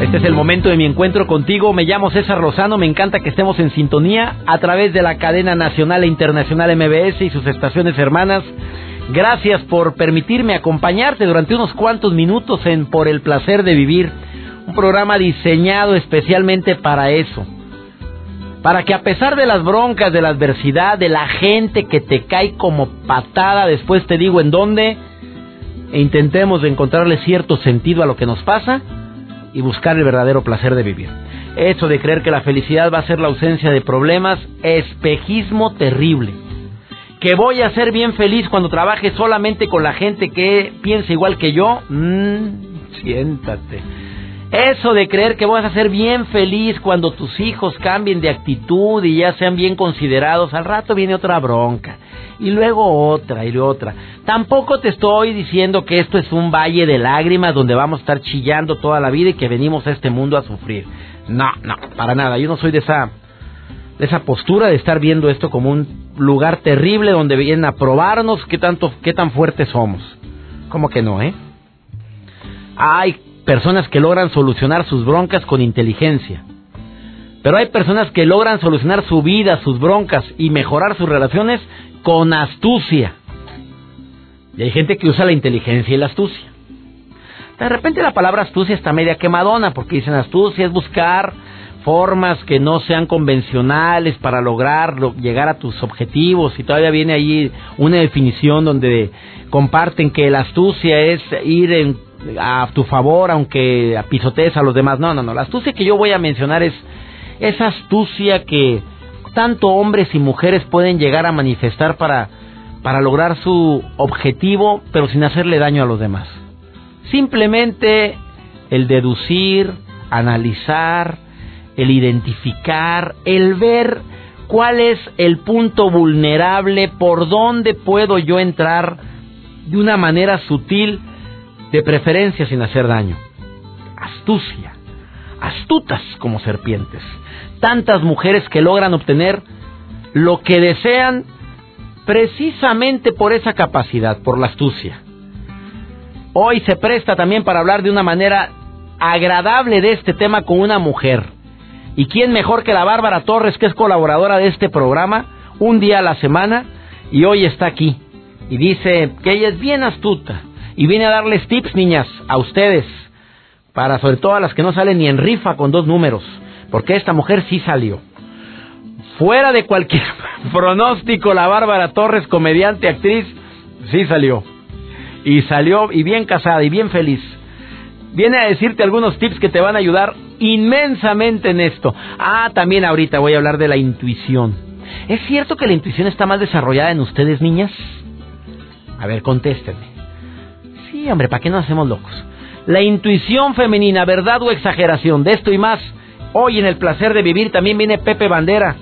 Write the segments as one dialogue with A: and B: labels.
A: Este es el momento de mi encuentro contigo. Me llamo César Lozano. Me encanta que estemos en sintonía a través de la cadena nacional e internacional MBS y sus estaciones hermanas. Gracias por permitirme acompañarte durante unos cuantos minutos en Por el placer de vivir. Un programa diseñado especialmente para eso. Para que a pesar de las broncas, de la adversidad, de la gente que te cae como patada, después te digo en dónde, e intentemos encontrarle cierto sentido a lo que nos pasa y buscar el verdadero placer de vivir. Eso de creer que la felicidad va a ser la ausencia de problemas, espejismo terrible. Que voy a ser bien feliz cuando trabaje solamente con la gente que piensa igual que yo, mmm, siéntate. Eso de creer que vas a ser bien feliz cuando tus hijos cambien de actitud y ya sean bien considerados, al rato viene otra bronca y luego otra y otra. Tampoco te estoy diciendo que esto es un valle de lágrimas donde vamos a estar chillando toda la vida y que venimos a este mundo a sufrir. No, no, para nada. Yo no soy de esa de esa postura de estar viendo esto como un lugar terrible donde vienen a probarnos qué tanto qué tan fuertes somos. ¿Cómo que no, eh? Hay personas que logran solucionar sus broncas con inteligencia. Pero hay personas que logran solucionar su vida, sus broncas y mejorar sus relaciones con astucia. Y hay gente que usa la inteligencia y la astucia. De repente la palabra astucia está media quemadona, porque dicen astucia es buscar formas que no sean convencionales para lograr llegar a tus objetivos y todavía viene ahí una definición donde comparten que la astucia es ir a tu favor aunque pisotees a los demás. No, no, no. La astucia que yo voy a mencionar es esa astucia que tanto hombres y mujeres pueden llegar a manifestar para, para lograr su objetivo, pero sin hacerle daño a los demás. Simplemente el deducir, analizar, el identificar, el ver cuál es el punto vulnerable, por dónde puedo yo entrar de una manera sutil, de preferencia sin hacer daño. Astucia, astutas como serpientes tantas mujeres que logran obtener lo que desean precisamente por esa capacidad, por la astucia. Hoy se presta también para hablar de una manera agradable de este tema con una mujer. ¿Y quién mejor que la Bárbara Torres, que es colaboradora de este programa, un día a la semana, y hoy está aquí? Y dice que ella es bien astuta y viene a darles tips, niñas, a ustedes, para sobre todo a las que no salen ni en rifa con dos números porque esta mujer sí salió. Fuera de cualquier pronóstico, la Bárbara Torres, comediante, actriz, sí salió. Y salió y bien casada y bien feliz. Viene a decirte algunos tips que te van a ayudar inmensamente en esto. Ah, también ahorita voy a hablar de la intuición. ¿Es cierto que la intuición está más desarrollada en ustedes, niñas? A ver, contéstenme. Hombre, ¿para qué nos hacemos locos? La intuición femenina, ¿verdad o exageración? De esto y más Hoy en el placer de vivir también viene Pepe Bandera.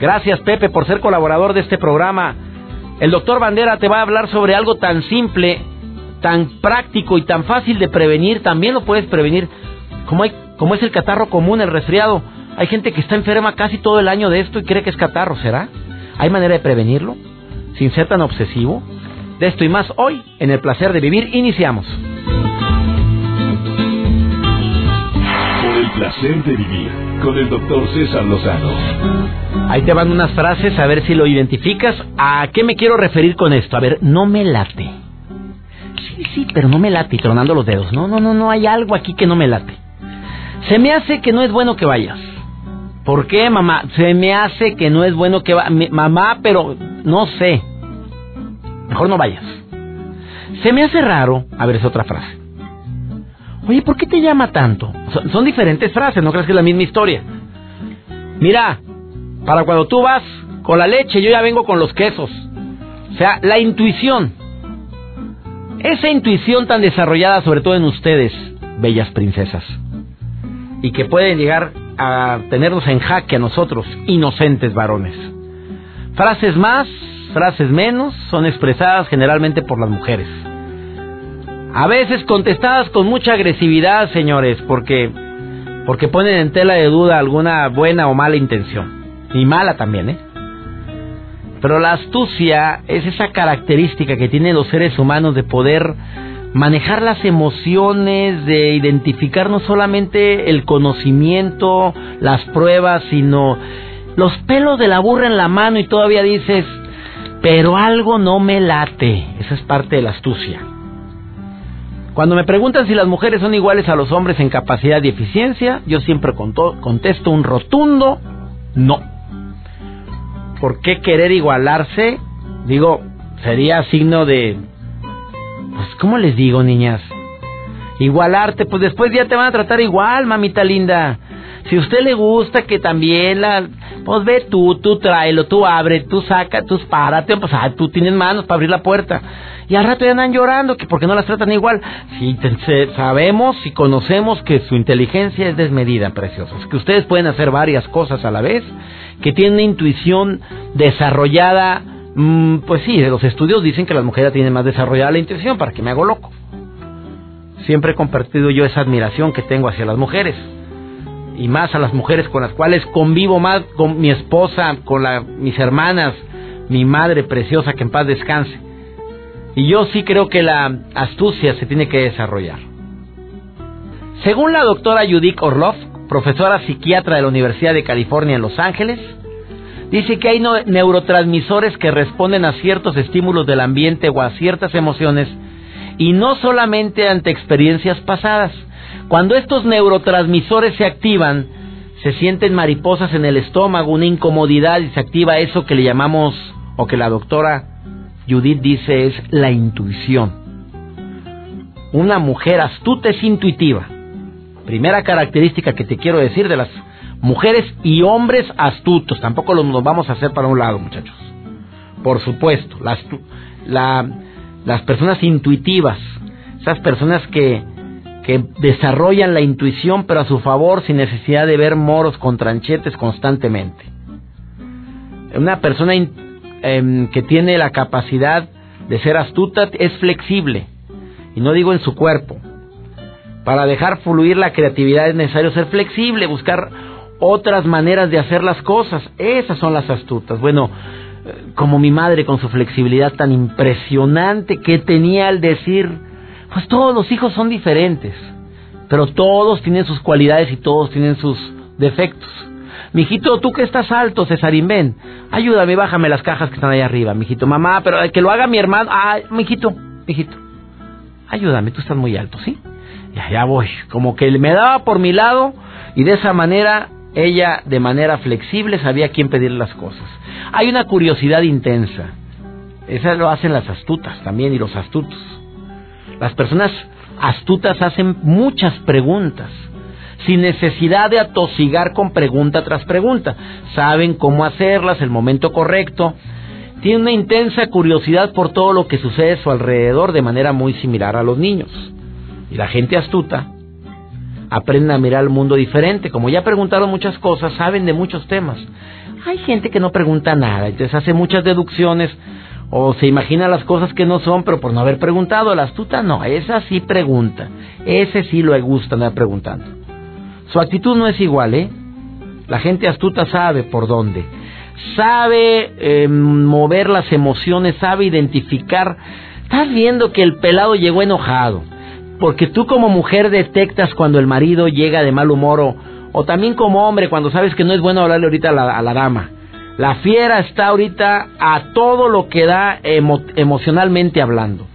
A: Gracias Pepe por ser colaborador de este programa. El doctor Bandera te va a hablar sobre algo tan simple, tan práctico y tan fácil de prevenir. También lo puedes prevenir. Como, hay, como es el catarro común, el resfriado. Hay gente que está enferma casi todo el año de esto y cree que es catarro. ¿Será? ¿Hay manera de prevenirlo? Sin ser tan obsesivo. De esto y más hoy en el placer de vivir iniciamos.
B: placer de vivir con el doctor César Lozano.
A: Ahí te van unas frases a ver si lo identificas. ¿A qué me quiero referir con esto? A ver, no me late. Sí, sí, pero no me late, tronando los dedos. No, no, no, no, hay algo aquí que no me late. Se me hace que no es bueno que vayas. ¿Por qué, mamá? Se me hace que no es bueno que vayas. Mamá, pero no sé. Mejor no vayas. Se me hace raro. A ver, es otra frase. Oye, ¿por qué te llama tanto? Son, diferentes frases, no crees que es la misma historia. Mira, para cuando tú vas con la leche, yo ya vengo con los quesos. O sea, la intuición. Esa intuición tan desarrollada, sobre todo en ustedes, bellas princesas. Y que pueden llegar a tenernos en jaque a nosotros, inocentes varones. Frases más, frases menos, son expresadas generalmente por las mujeres. A veces contestadas con mucha agresividad, señores, porque porque ponen en tela de duda alguna buena o mala intención. Y mala también, ¿eh? Pero la astucia es esa característica que tienen los seres humanos de poder manejar las emociones, de identificar no solamente el conocimiento, las pruebas, sino los pelos de la burra en la mano y todavía dices, pero algo no me late. Esa es parte de la astucia. Cuando me preguntan si las mujeres son iguales a los hombres en capacidad y eficiencia, yo siempre contesto un rotundo no. ¿Por qué querer igualarse? Digo, sería signo de... Pues, ¿cómo les digo, niñas? Igualarte, pues después ya te van a tratar igual, mamita linda. Si a usted le gusta que también la... Pues ve tú, tú tráelo, tú abre, tú saca, tú párate, pues ah, tú tienes manos para abrir la puerta y al rato ya andan llorando que porque no las tratan igual. Si sabemos y conocemos que su inteligencia es desmedida, preciosos, que ustedes pueden hacer varias cosas a la vez, que tienen una intuición desarrollada, mm, pues sí, los estudios dicen que las mujeres tienen más desarrollada la intuición, para que me hago loco. Siempre he compartido yo esa admiración que tengo hacia las mujeres y más a las mujeres con las cuales convivo más, con mi esposa, con mis hermanas, mi madre preciosa, que en paz descanse. Y yo sí creo que la astucia se tiene que desarrollar. Según la doctora Judith Orloff, profesora psiquiatra de la Universidad de California en Los Ángeles, dice que hay neurotransmisores que responden a ciertos estímulos del ambiente o a ciertas emociones y no solamente ante experiencias pasadas. Cuando estos neurotransmisores se activan, se sienten mariposas en el estómago, una incomodidad y se activa eso que le llamamos, o que la doctora Judith dice es la intuición. Una mujer astuta es intuitiva. Primera característica que te quiero decir de las mujeres y hombres astutos. Tampoco nos vamos a hacer para un lado, muchachos. Por supuesto, las, las personas intuitivas, esas personas que, que desarrollan la intuición pero a su favor sin necesidad de ver moros con tranchetes constantemente. Una persona Em, que tiene la capacidad de ser astuta es flexible. Y no digo en su cuerpo. Para dejar fluir la creatividad es necesario ser flexible, buscar otras maneras de hacer las cosas. Esas son las astutas. Bueno, eh, como mi madre con su flexibilidad tan impresionante que tenía al decir, pues todos los hijos son diferentes, pero todos tienen sus cualidades y todos tienen sus defectos. Mijito, tú que estás alto, Cesarín, ven. Ayúdame, bájame las cajas que están ahí arriba, mijito. Mamá, pero que lo haga mi hermano. Ah, mijito, mijito. Ayúdame, tú estás muy alto, ¿sí? Ya, ya voy. Como que me daba por mi lado y de esa manera ella, de manera flexible, sabía quién pedirle las cosas. Hay una curiosidad intensa. Eso lo hacen las astutas también y los astutos. Las personas astutas hacen muchas preguntas sin necesidad de atosigar con pregunta tras pregunta. Saben cómo hacerlas, el momento correcto. Tienen una intensa curiosidad por todo lo que sucede a su alrededor de manera muy similar a los niños. Y la gente astuta aprende a mirar el mundo diferente. Como ya preguntaron muchas cosas, saben de muchos temas. Hay gente que no pregunta nada, entonces hace muchas deducciones o se imagina las cosas que no son, pero por no haber preguntado. La astuta no, esa sí pregunta. Ese sí lo gusta andar preguntando. Su actitud no es igual, ¿eh? La gente astuta sabe por dónde. Sabe eh, mover las emociones, sabe identificar. Estás viendo que el pelado llegó enojado. Porque tú como mujer detectas cuando el marido llega de mal humor o, también como hombre cuando sabes que no es bueno hablarle ahorita a la, a la dama. La fiera está ahorita a todo lo que da emocionalmente hablando.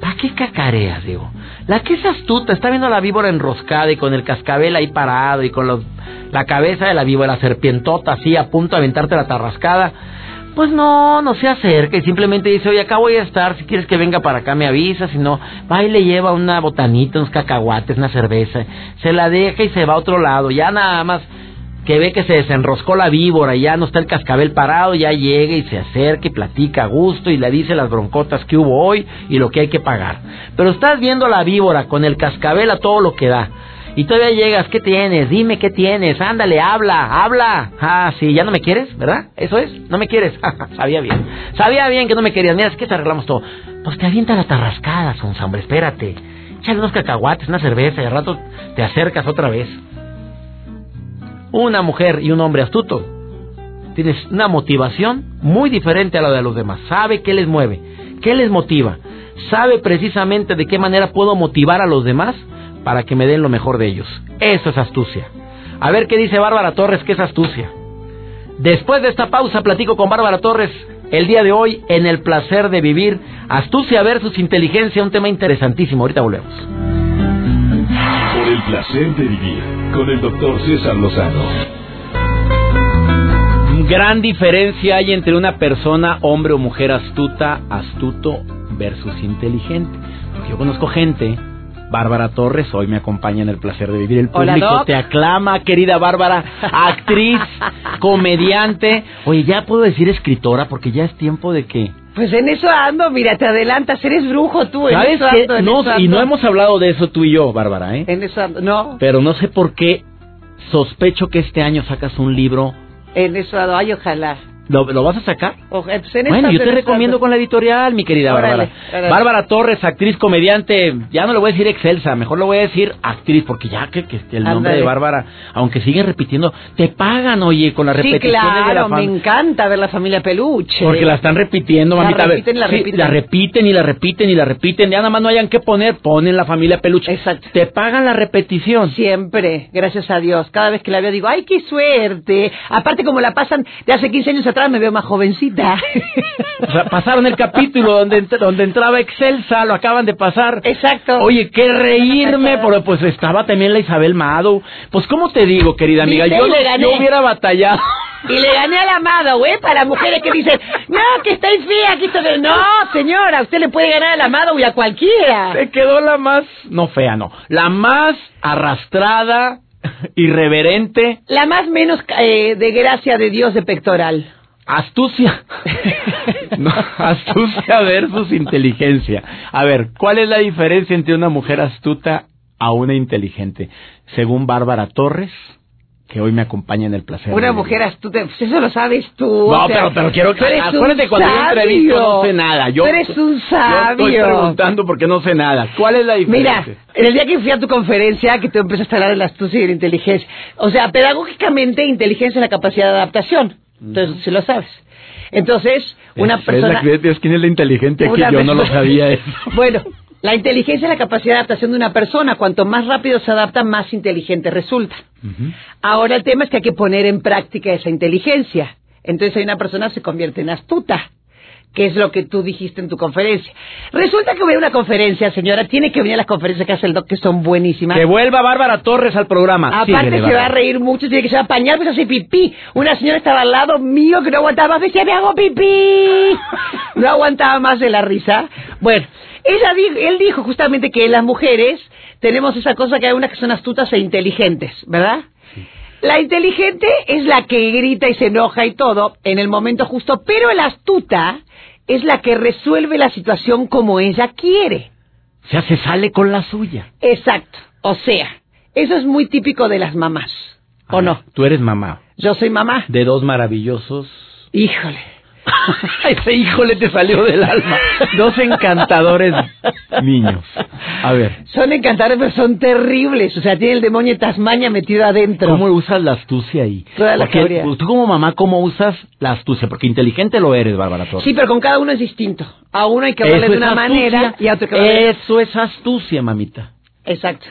A: ¿Para qué cacareas, digo? La que es astuta, está viendo a la víbora enroscada y con el cascabel ahí parado y con la cabeza de la víbora serpientota así a punto de aventarte la tarrascada. Pues no, no se acerca y simplemente dice, oye, acá voy a estar, si quieres que venga para acá me avisa, si no, va y le lleva una botanita, unos cacahuates, una cerveza, se la deja y se va a otro lado, ya nada más que ve que se desenroscó la víbora y ya no está el cascabel parado, ya llega y se acerca y platica a gusto y le dice las broncotas que hubo hoy y lo que hay que pagar. Pero estás viendo la víbora con el cascabel a todo lo que da. Y todavía llegas, ¿qué tienes? Dime qué tienes, ándale, habla, habla. Ah, sí, ya no me quieres, ¿verdad? Eso es, no me quieres. Sabía bien. Sabía bien que no me querías. Mira, es que te arreglamos todo. Pues te avienta la tarrascada, sonsa, hombre, espérate. Échale unos cacahuates, una cerveza y al rato te acercas otra vez. Una mujer y un hombre astuto. Tienes una motivación muy diferente a la de los demás. Sabe qué les mueve, qué les motiva. Sabe precisamente de qué manera puedo motivar a los demás para que me den lo mejor de ellos. Eso es astucia. A ver qué dice Bárbara Torres, que es astucia. Después de esta pausa platico con Bárbara Torres el día de hoy en el placer de vivir. Astucia versus inteligencia, un tema interesantísimo. Ahorita volvemos.
B: El placer de vivir con el doctor César Lozano.
A: Gran diferencia hay entre una persona, hombre o mujer astuta, astuto versus inteligente. Porque yo conozco gente Bárbara Torres, hoy me acompaña en el placer de vivir. El público te aclama, querida Bárbara, actriz, comediante. Oye, ya puedo decir escritora porque ya es tiempo de que...
C: Pues en eso ando, mira, te adelantas, eres brujo tú. En
A: ¿Sabes
C: eso
A: no, y no hemos hablado de eso tú y yo, Bárbara, ¿eh?
C: En eso ando, no.
A: Pero no sé por qué sospecho que este año sacas un libro.
C: En eso ando, ay, ojalá.
A: ¿Lo, vas a sacar?
C: Pues
A: bueno, yo te recomiendo con la editorial, mi querida Bárbara. Bárbara Torres, actriz, comediante, ya no le voy a decir excelsa, mejor le voy a decir actriz, porque ya que, que el nombre de Bárbara, aunque siguen repitiendo, te pagan, oye, con la repetición
C: de
A: la
C: me encanta ver la familia Peluche.
A: Porque la están repitiendo, mamita.
C: La repiten, la repiten. la
A: repiten y la repiten y la repiten, ya nada más no hayan que poner, ponen la familia Peluche.
C: Exacto.
A: Te pagan la repetición.
C: Siempre, gracias a Dios. Cada vez que la veo digo, ay, qué suerte. Aparte como la pasan de hace 15 años atrás, me veo más jovencita.
A: O sea, pasaron el capítulo donde, donde entraba Excelsa, lo acaban de pasar.
C: Exacto.
A: Oye, qué reírme, pero pues estaba también la Isabel Mado. Pues, ¿cómo te digo, querida amiga? Yo, yo hubiera batallado.
C: Y le gané al amado, güey, para mujeres que dicen, no, que estáis fea, aquí de... No, señora, usted le puede ganar al amado y a cualquiera.
A: Se quedó la más, no fea, no, la más arrastrada, irreverente.
C: La más menos eh, de gracia de Dios de pectoral.
A: Astucia. astucia versus inteligencia. A ver, ¿cuál es la diferencia entre una mujer astuta a una inteligente? Según Bárbara Torres, que hoy me acompaña en el placer.
C: Una mujer astuta, pues eso lo sabes tú.
A: No, pero, pero quiero que... Acuérdate cuando yo entrevisto no sé nada. Yo,
C: eres un sabio.
A: Yo estoy preguntando porque no sé nada. ¿Cuál es la diferencia?
C: Mira, en el día que fui a tu conferencia, que tú empezaste a hablar de la astucia y la inteligencia. O sea, pedagógicamente, inteligencia es la capacidad de adaptación. Entonces, si lo sabes. Entonces, una persona...
A: Es ¿quién es la inteligente aquí? Yo no lo sabía eso.
C: bueno, la inteligencia es la capacidad de adaptación de una persona. Cuanto más rápido se adapta, más inteligente resulta. Ahora el tema es que hay que poner en práctica esa inteligencia. Entonces, hay una persona se convierte en astuta que es lo que tú dijiste en tu conferencia. Resulta que voy a una conferencia, señora, tiene que venir a las conferencias que hace el doc, que son buenísimas.
A: Que vuelva Bárbara Torres al programa.
C: Aparte se va a reír mucho, tiene que se va a apañar, pues hace pipí. Una señora estaba al lado mío que no aguantaba más, decía, me hago pipí. No aguantaba más de la risa. Bueno, ella él dijo justamente que las mujeres tenemos esa cosa que hay unas que son astutas e inteligentes, ¿verdad? La inteligente es la que grita y se enoja y todo en el momento justo, pero la astuta es la que resuelve la situación como ella quiere.
A: O sea, se sale con la suya.
C: Exacto. O sea, eso es muy típico de las mamás. ¿O no?
A: Tú eres mamá.
C: Yo soy mamá.
A: De dos maravillosos.
C: Híjole.
A: Ese hijo le te salió del alma. Dos encantadores niños. A ver.
C: Son encantadores, pero son terribles. O sea, tiene el demonio de Tasmania metido adentro.
A: ¿Cómo usas la astucia ahí?
C: Toda la Porque,
A: Tú como mamá, ¿cómo usas la astucia? Porque inteligente lo eres, Bárbara Torres.
C: Sí, pero con cada uno es distinto. A uno hay que hablarle de una manera y a otro que
A: Eso es astucia, mamita.
C: Exacto.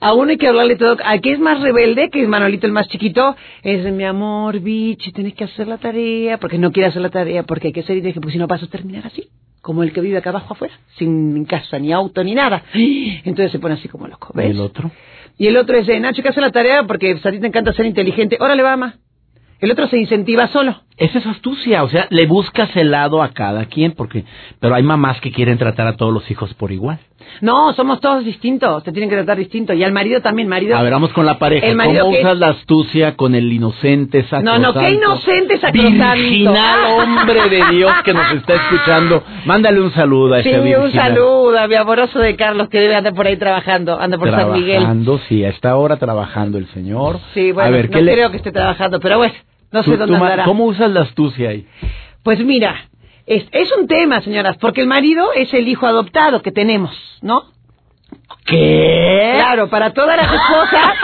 C: A uno hay que hablarle todo. Al que es más rebelde, que es Manolito el más chiquito, es mi amor, bicho, tienes que hacer la tarea, porque no quiere hacer la tarea, porque hay que hacer y dije, pues si no vas a terminar así, como el que vive acá abajo afuera, sin casa, ni auto, ni nada. Entonces se pone así como loco, ¿ves?
A: ¿Y el otro?
C: Y el otro es, Nacho, que hace la tarea porque a ti te encanta ser inteligente. Órale, va, mamá. El otro se incentiva solo.
A: esa es astucia, o sea, le buscas el lado a cada quien, porque, pero hay mamás que quieren tratar a todos los hijos por igual.
C: No, somos todos distintos, te tienen que tratar distinto. Y al marido también, marido.
A: A ver, vamos con la pareja.
C: El marido
A: ¿Cómo
C: que-
A: usas la astucia con el inocente
C: No, no, qué inocente sacrosanto.
A: Virginal hombre de Dios que nos está escuchando. Mándale un saludo a
C: Sí,
A: ese
C: un
A: virginal.
C: saludo a mi amoroso de Carlos que debe andar por ahí trabajando, anda por San Miguel.
A: Trabajando, sí, a esta hora trabajando el señor.
C: Sí, bueno,
A: a ver,
C: no
A: ¿qué le-
C: creo que esté trabajando, pero bueno, no sé
A: tú-
C: dónde
A: tú
C: andará.
A: ¿Cómo usas la astucia ahí?
C: Pues mira, es, es un tema, señoras, porque el marido es el hijo adoptado que tenemos, ¿no?
A: ¿Qué?
C: Claro, para todas las esposas,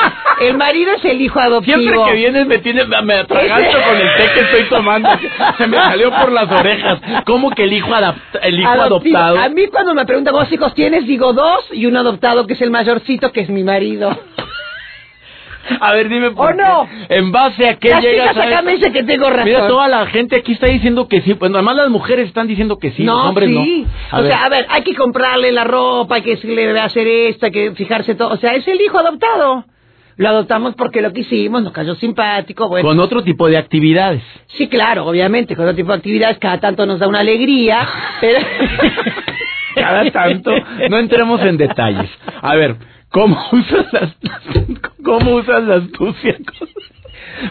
C: el marido es el hijo adoptivo.
A: Siempre que vienes me tienes, me atraganto con el té que estoy tomando. Se me salió por las orejas. ¿Cómo que el hijo, adapta- el hijo
C: Adoptivo.
A: adoptado?
C: A mí cuando me preguntan cuántos hijos tienes, digo dos y un adoptado que es el mayorcito, que es mi marido.
A: A ver, dime por
C: ¿O no?
A: qué. ¿En base a qué
C: Las
A: llegas
C: chicas
A: a
C: acá me
A: eso?
C: dicen que tengo razón.
A: Mira, toda la gente aquí está diciendo que sí. Pues además las mujeres están diciendo que sí, los
C: no,
A: hombres
C: sí.
A: no. A
C: o
A: ver,
C: sea, a ver, hay que comprarle la ropa, hay que debe hacer esto, hay que fijarse todo. O sea, es el hijo adoptado. Lo adoptamos porque lo quisimos, nos cayó simpático, bueno.
A: con otro tipo de actividades.
C: Sí, claro, obviamente, con otro tipo de actividades cada tanto nos da una alegría, pero...
A: Cada tanto. No entremos en detalles. A ver, ¿cómo usas la, cómo usas la astucia?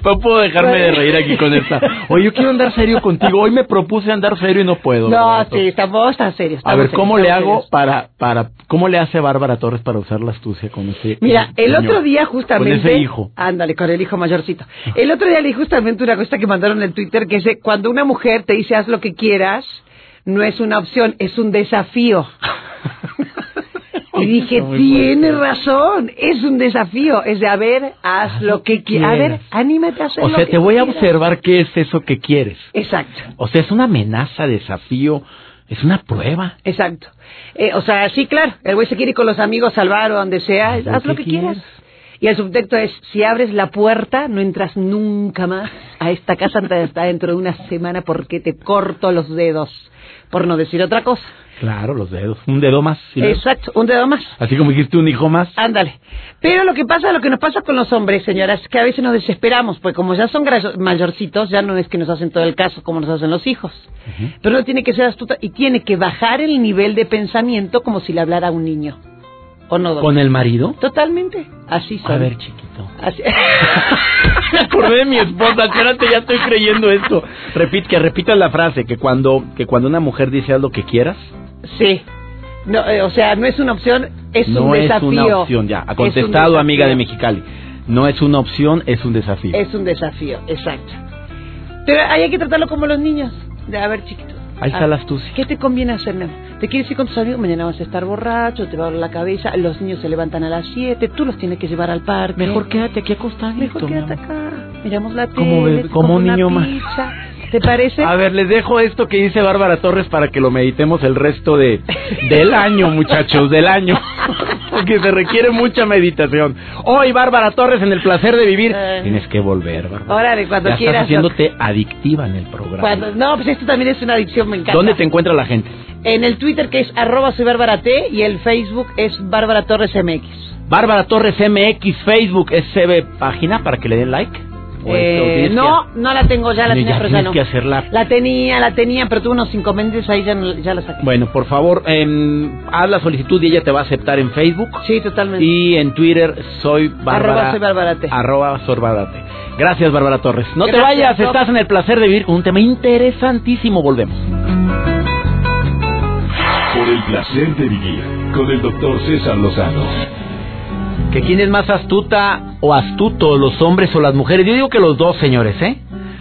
A: No puedo dejarme de reír aquí con esta. Oye, yo quiero andar serio contigo. Hoy me propuse andar serio y no puedo.
C: No,
A: Roberto.
C: sí, estamos tan serios.
A: A ver,
C: serios,
A: ¿cómo le hago
C: serios.
A: para, para, cómo le hace Bárbara Torres para usar la astucia con ese
C: Mira, el otro día justamente...
A: Con ese hijo.
C: Ándale, con el hijo mayorcito. El otro día leí justamente una cosa que mandaron en Twitter que dice, cuando una mujer te dice haz lo que quieras, no es una opción, es un desafío. Y dije, tiene razón, es un desafío, es de, a ver, haz lo que quieras. A ver, anímate a hacer
A: O
C: lo
A: sea,
C: que
A: te voy a observar qué es eso que quieres.
C: Exacto.
A: O sea, es una amenaza, desafío, es una prueba.
C: Exacto. Eh, o sea, sí, claro, el güey se quiere ir con los amigos al bar o donde sea,
A: Haz lo
C: haz lo
A: que
C: que quieras.
A: quieras.
C: Y el subtexto es, si abres la puerta, no entras nunca más a esta casa hasta dentro de una semana porque te corto los dedos, por no decir otra cosa.
A: Claro, los dedos. Un dedo más. ¿sí?
C: Exacto, un dedo más.
A: Así como dijiste un hijo más.
C: Ándale. Pero lo que pasa, lo que nos pasa con los hombres, señoras, es que a veces nos desesperamos, pues como ya son mayorcitos, ya no es que nos hacen todo el caso como nos hacen los hijos. Pero uno tiene que ser astuta y tiene que bajar el nivel de pensamiento como si le hablara a un niño. ¿O no?
A: ¿Con el marido?
C: Totalmente. Así son.
A: A ver, chiquito.
C: Así-
A: Me acordé de mi esposa, espérate, ya estoy creyendo esto. Repite, que repitas la frase, que cuando, que cuando una mujer dice haz lo que quieras,
C: sí. No, eh, o sea, no es una opción, es
A: no
C: un
A: es
C: desafío.
A: una opción, ya. Ha
C: Es
A: contestado, amiga de. Mexicali. No es una opción, es un desafío.
C: Es un desafío, exacto. Pero ahí hay que tratarlo como los niños. De, a ver, chiquito.
A: Ahí está
C: ah,
A: la astucia.
C: ¿Qué te conviene hacer, mi amor? ¿Te quieres ir con tus amigos? Mañana vas a estar borracho, te va a doler la cabeza. Los niños se levantan a las 7, tú los tienes que llevar al parque.
A: Mejor quédate aquí acostadito.
C: Mejor quédate acá. Miramos la tele.
A: Como como un niño más.
C: ¿Te parece?
A: A ver, les dejo esto que dice Bárbara Torres para que lo meditemos el resto de del año, muchachos, del año. Porque se requiere mucha meditación. Hoy, Bárbara Torres, en el placer de vivir.
C: Eh.
A: Tienes que volver, Bárbara.
C: Órale, cuando
A: ya
C: quieras,
A: Estás haciéndote adictiva en el programa.
C: Cuando- no, pues esto también es una adicción, me encanta.
A: ¿Dónde te encuentra la gente?
C: En el Twitter que es arroba soy Bárbara T y el Facebook es Bárbara Torres MX.
A: Bárbara Torres MX, Facebook, es CB página para que le den like. ¿O esto
C: Eh,
A: que-
C: no, no la tengo, ya la tenía, pero ya no.
A: que hacerla.
C: La tenía, la tenía, pero tuve unos inconvenientes ahí, ya, no- ya la saqué.
A: Bueno, por favor, em, haz la solicitud y ella te va a aceptar en Facebook.
C: Sí, totalmente.
A: Y en Twitter soy Bárbara.
C: Arroba soy.
A: Arroba T. Gracias, Bárbara Torres. No te vayas, estás en el placer de vivir con un tema interesantísimo. Volvemos.
B: Por el placer de vivir con el doctor César Lozano.
A: ¿Que quién es más astuta o astuto, los hombres o las mujeres? Yo digo que los dos, señores, ¿eh?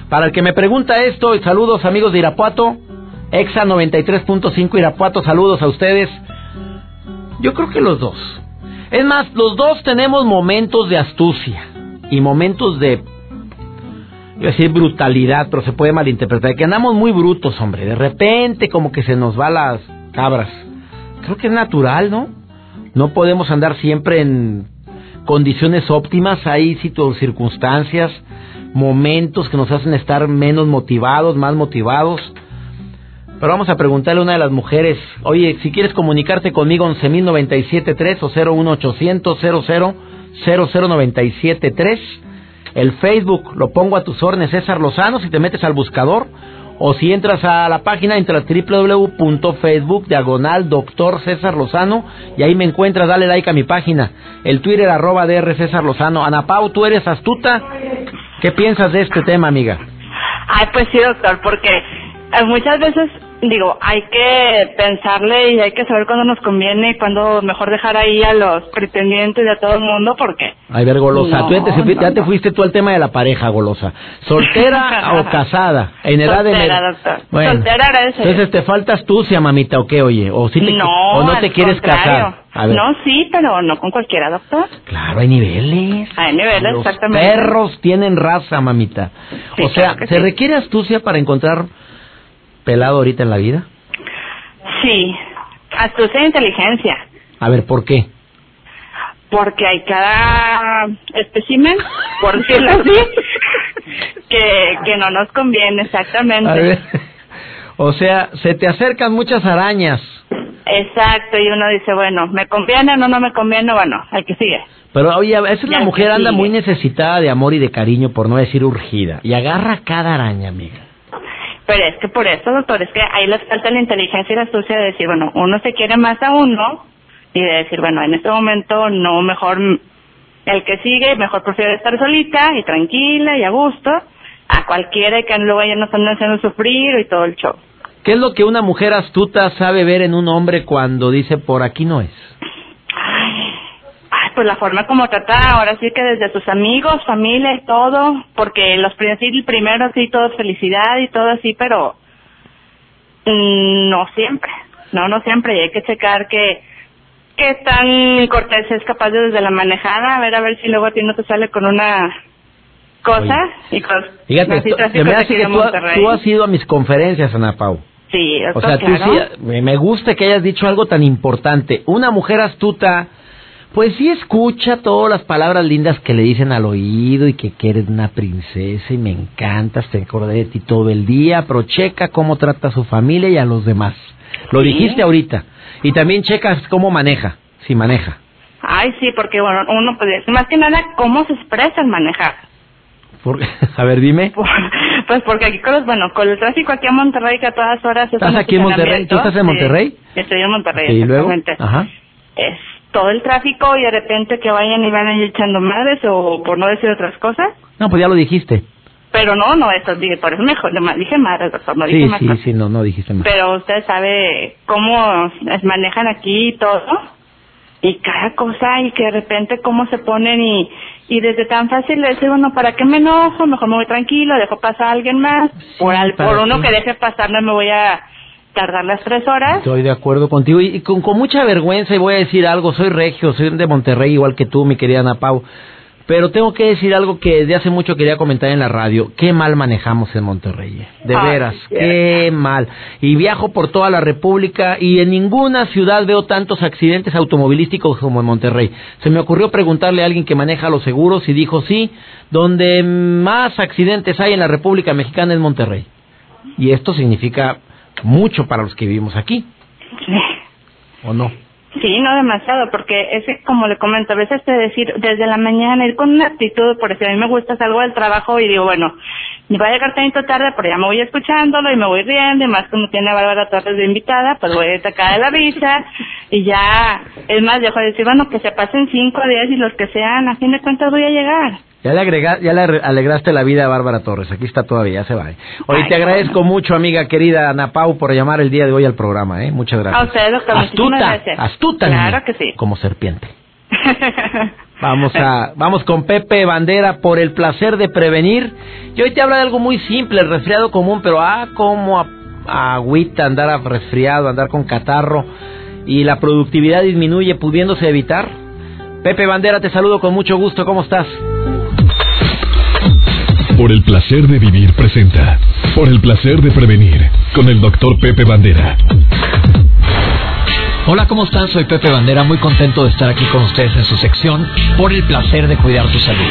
A: Para el que me pregunta esto, saludos amigos de Irapuato, Exa 93.5 Irapuato, saludos a ustedes. Yo creo que los dos. Es más, los dos tenemos momentos de astucia y momentos de, iba a decir brutalidad, pero se puede malinterpretar, que andamos muy brutos, hombre. De repente como que se nos va las cabras. Creo que es natural, ¿no? No podemos andar siempre en condiciones óptimas, hay circunstancias, momentos que nos hacen estar menos motivados, más motivados. Pero vamos a preguntarle a una de las mujeres, oye, si quieres comunicarte conmigo, 11.097.3 o 01800 00 00973 El Facebook lo pongo a tus órdenes, César Lozano, si te metes al buscador. O si entras a la página, entra a www.facebook, diagonal, doctor César Lozano, y ahí me encuentras, dale like a mi página. El Twitter, arroba DR César Lozano. Ana Pau, tú eres astuta. ¿Qué piensas de este tema, amiga?
D: Ay, pues sí, doctor, porque eh, muchas veces digo, hay que pensarle y hay que saber cuándo nos conviene y cuándo mejor dejar ahí a los pretendientes de a todo el mundo porque...
A: Ay, ver, golosa, tú ya te, fuiste tú al tema de la pareja, golosa. ¿Soltera o casada? En edad
D: Soltera,
A: de...
D: doctor. Bueno, Soltera, gracias.
A: Entonces, ¿te falta astucia, mamita, o qué, oye? ¿O, sí te,
D: no,
A: o no te quieres casar?
D: No, sí, pero no con cualquiera, doctor.
A: Claro, hay niveles.
D: Hay niveles,
A: Los
D: exactamente.
A: perros tienen raza, mamita. o sea, ¿se requiere astucia para encontrar pelado ahorita en la vida?
D: Sí, astucia e inteligencia.
A: A ver, ¿por qué?
D: Porque hay cada espécimen, por decirlo así, que, que no nos conviene exactamente.
A: A ver. O sea, se te acercan muchas arañas.
D: Exacto, y uno dice, bueno, ¿me conviene o no, no me conviene? Bueno, al que sigue.
A: Pero oye, a veces la mujer anda muy necesitada de amor y de cariño, por no decir urgida, y agarra cada araña, amiga.
D: Pero es que por eso, doctor, es que ahí les falta la inteligencia y la astucia de decir, bueno, uno se quiere más a uno y de decir, bueno, en este momento no, mejor el que sigue, mejor prefiero estar solita y tranquila y a gusto, a cualquiera que luego ya nos anden haciendo sufrir y todo el show.
A: ¿Qué es lo que una mujer astuta sabe ver en un hombre cuando dice por aquí no es?
D: Pues la forma como trata, ahora sí que desde sus amigos, familia y todo, porque los sí, primero sí todo es felicidad y todo así, pero no siempre, no, no siempre, y hay que checar que qué tan cortés es capaz de desde la manejada, a ver, a ver si luego a ti no te sale con una cosa y con
A: Fíjate, me hace que tú, has ido a mis conferencias, Ana Pau.
D: Sí,
A: o sea, tú sí, me gusta que hayas dicho algo tan importante. Una mujer astuta pues sí escucha todas las palabras lindas que le dicen al oído y que, eres una princesa y me encantas, te acordé de ti todo el día, pero checa cómo trata a su familia y a los demás. Lo dijiste ahorita. Y también checas cómo maneja, si maneja.
D: Ay, sí, porque bueno, uno puede, más que nada, cómo se expresa el manejar.
A: a ver, dime.
D: Pues porque aquí bueno, con el tráfico aquí en Monterrey que a todas horas...
A: ¿Estás aquí en Monterrey? ¿Tú estás en Monterrey?
D: estoy en Monterrey,
A: ¿Y luego? Ajá.
D: Es todo el tráfico y de repente que vayan y van ir echando madres o por no decir otras cosas.
A: No, pues ya lo dijiste.
D: Pero no, no, eso dije, por eso mejor, dije madres, doctor, no dije
A: sí, Sí, sí, no, no dijiste más.
D: Pero usted sabe cómo manejan aquí y todo, y cada cosa, y que de repente cómo se ponen y, y desde tan fácil le decir, bueno, ¿para qué me enojo? Mejor me voy tranquilo, dejo pasar a alguien más. por, por uno que deje pasar no me voy a tardar las tres horas.
A: Estoy de acuerdo contigo y, con, con, mucha vergüenza y voy a decir algo, soy regio, soy de Monterrey igual que tú, mi querida Ana Pau, pero tengo que decir algo que desde hace mucho quería comentar en la radio, qué mal manejamos en Monterrey, eh. de veras, qué mal. Y viajo por toda la República y en ninguna ciudad veo tantos accidentes automovilísticos como en Monterrey. Se me ocurrió preguntarle a alguien que maneja los seguros y dijo sí, donde más accidentes hay en la República Mexicana es Monterrey. Y esto significa mucho para los que vivimos aquí. ¿O no?
D: Sí, no demasiado, porque es como le comento, a veces te decir desde la mañana, ir con una actitud, por eso a mí me gusta, salgo del trabajo y digo, bueno, me va a llegar tanto tarde, pero ya me voy escuchándolo y me voy riendo, y más como tiene a Bárbara Torres de invitada, pues voy a sacar de la risa, y ya, es más, dejo de decir, bueno, que se pasen cinco días y los que sean, a fin de cuentas voy a llegar.
A: Ya le, agrega, ya le alegraste la vida a Bárbara Torres. Aquí está todavía, ya se va. Hoy te agradezco mucho, amiga querida Ana Pau, por llamar el día de hoy al programa. ¿eh? Muchas gracias.
D: A usted, doctor.
A: Astuta, astuta.
D: Claro que sí.
A: Como serpiente. Vamos a, vamos con Pepe Bandera por el placer de prevenir. Y hoy te habla de algo muy simple, el resfriado común, pero ah, como agüita, andar resfriado, andar con catarro y la productividad disminuye pudiéndose evitar. Pepe Bandera, te saludo con mucho gusto, ¿cómo estás?
B: Por el placer de vivir presenta. Por el placer de prevenir. Con el doctor Pepe Bandera.
A: Hola, ¿cómo están? Soy Pepe Bandera, muy contento de estar aquí con ustedes en su sección Por el placer de cuidar tu salud.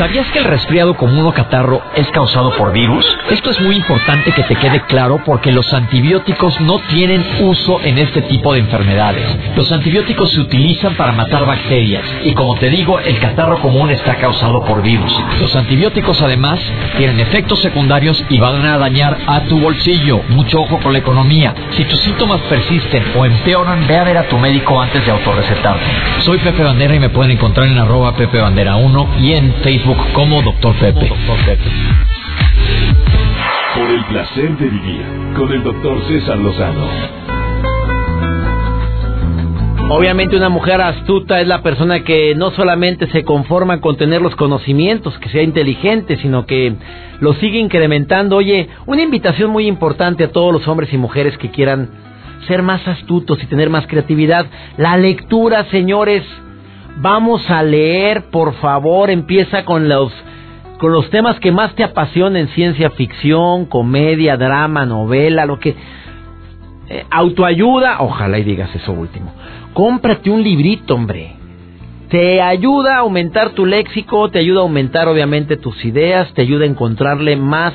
E: ¿Sabías que el resfriado común o catarro es causado por virus? Esto es muy importante que te quede claro porque los antibióticos no tienen uso en este tipo de enfermedades. Los antibióticos se utilizan para matar bacterias y como te digo, el catarro común está causado por virus. Los antibióticos además tienen efectos secundarios y van a dañar a tu bolsillo. Mucho ojo con la economía. Si tus síntomas persisten o empeoran, ve a ver a tu médico antes de autorrecetarte. Soy Pepe Bandera y me pueden encontrar en arroba Pepe Bandera 1 y en Facebook como Doctor Pepe.
B: Por el placer de vivir con el doctor César Lozano.
A: Obviamente una mujer astuta es la persona que no solamente se conforma con tener los conocimientos, que sea inteligente, sino que lo sigue incrementando. Oye, una invitación muy importante a todos los hombres y mujeres que quieran ser más astutos y tener más creatividad. La lectura, señores, Vamos a leer, por favor, empieza con los con los temas que más te apasionen, ciencia ficción, comedia, drama, novela, lo que eh, autoayuda, ojalá y digas eso último. Cómprate un librito, hombre. Te ayuda a aumentar tu léxico, te ayuda a aumentar obviamente tus ideas, te ayuda a encontrarle más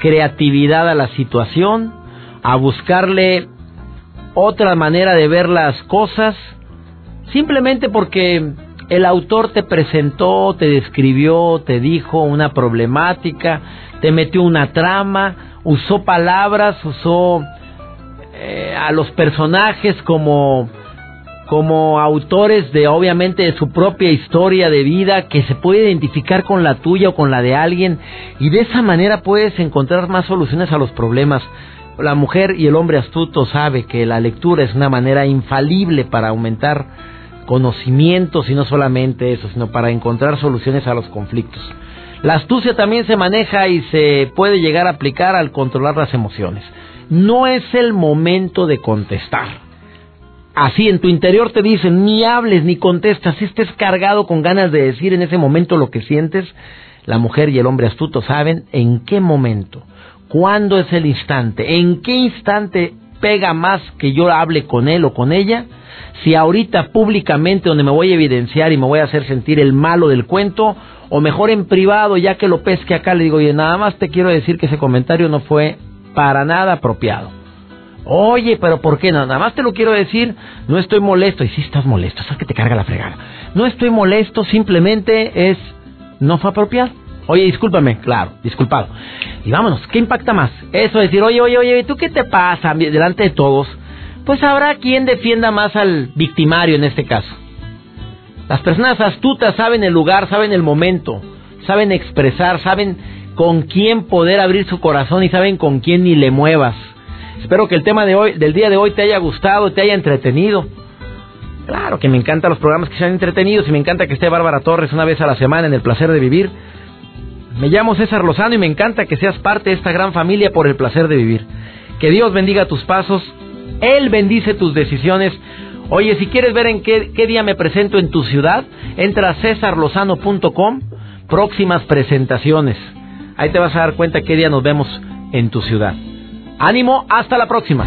A: creatividad a la situación, a buscarle otra manera de ver las cosas Simplemente porque el autor te presentó, te describió, te dijo una problemática, te metió una trama, usó palabras, usó eh, a los personajes como como autores de obviamente de su propia historia de vida que se puede identificar con la tuya o con la de alguien y de esa manera puedes encontrar más soluciones a los problemas. La mujer y el hombre astuto sabe que la lectura es una manera infalible para aumentar conocimientos y no solamente eso, sino para encontrar soluciones a los conflictos. La astucia también se maneja y se puede llegar a aplicar al controlar las emociones. No es el momento de contestar. Así en tu interior te dicen, ni hables ni contestas, si estés cargado con ganas de decir en ese momento lo que sientes, la mujer y el hombre astuto saben en qué momento, cuándo es el instante, en qué instante pega más que yo hable con él o con ella si ahorita públicamente donde me voy a evidenciar y me voy a hacer sentir el malo del cuento, o mejor en privado, ya que lo pesque acá, le digo, oye, nada más te quiero decir que ese comentario no fue para nada apropiado. Oye, pero ¿por qué? Nada más te lo quiero decir, no estoy molesto. Y si estás molesto, sabes que te carga la fregada. No estoy molesto, simplemente es, no fue apropiado. Oye, discúlpame, claro, disculpado. Y vámonos, ¿qué impacta más? Eso, decir, oye, oye, oye, ¿tú qué te pasa delante de todos? pues habrá quien defienda más al victimario en este caso. Las personas astutas saben el lugar, saben el momento, saben expresar, saben con quién poder abrir su corazón y saben con quién ni le muevas. Espero que el tema de hoy, del día de hoy te haya gustado, te haya entretenido. Claro que me encantan los programas que sean entretenidos y me encanta que esté Bárbara Torres una vez a la semana en el placer de vivir. Me llamo César Lozano y me encanta que seas parte de esta gran familia por el placer de vivir. Que Dios bendiga tus pasos él bendice tus decisiones. Oye, si quieres ver en qué, día me presento en tu ciudad, entra a cesarlozano.com, próximas presentaciones. Ahí te vas a dar cuenta qué día nos vemos en tu ciudad. Ánimo, hasta la próxima.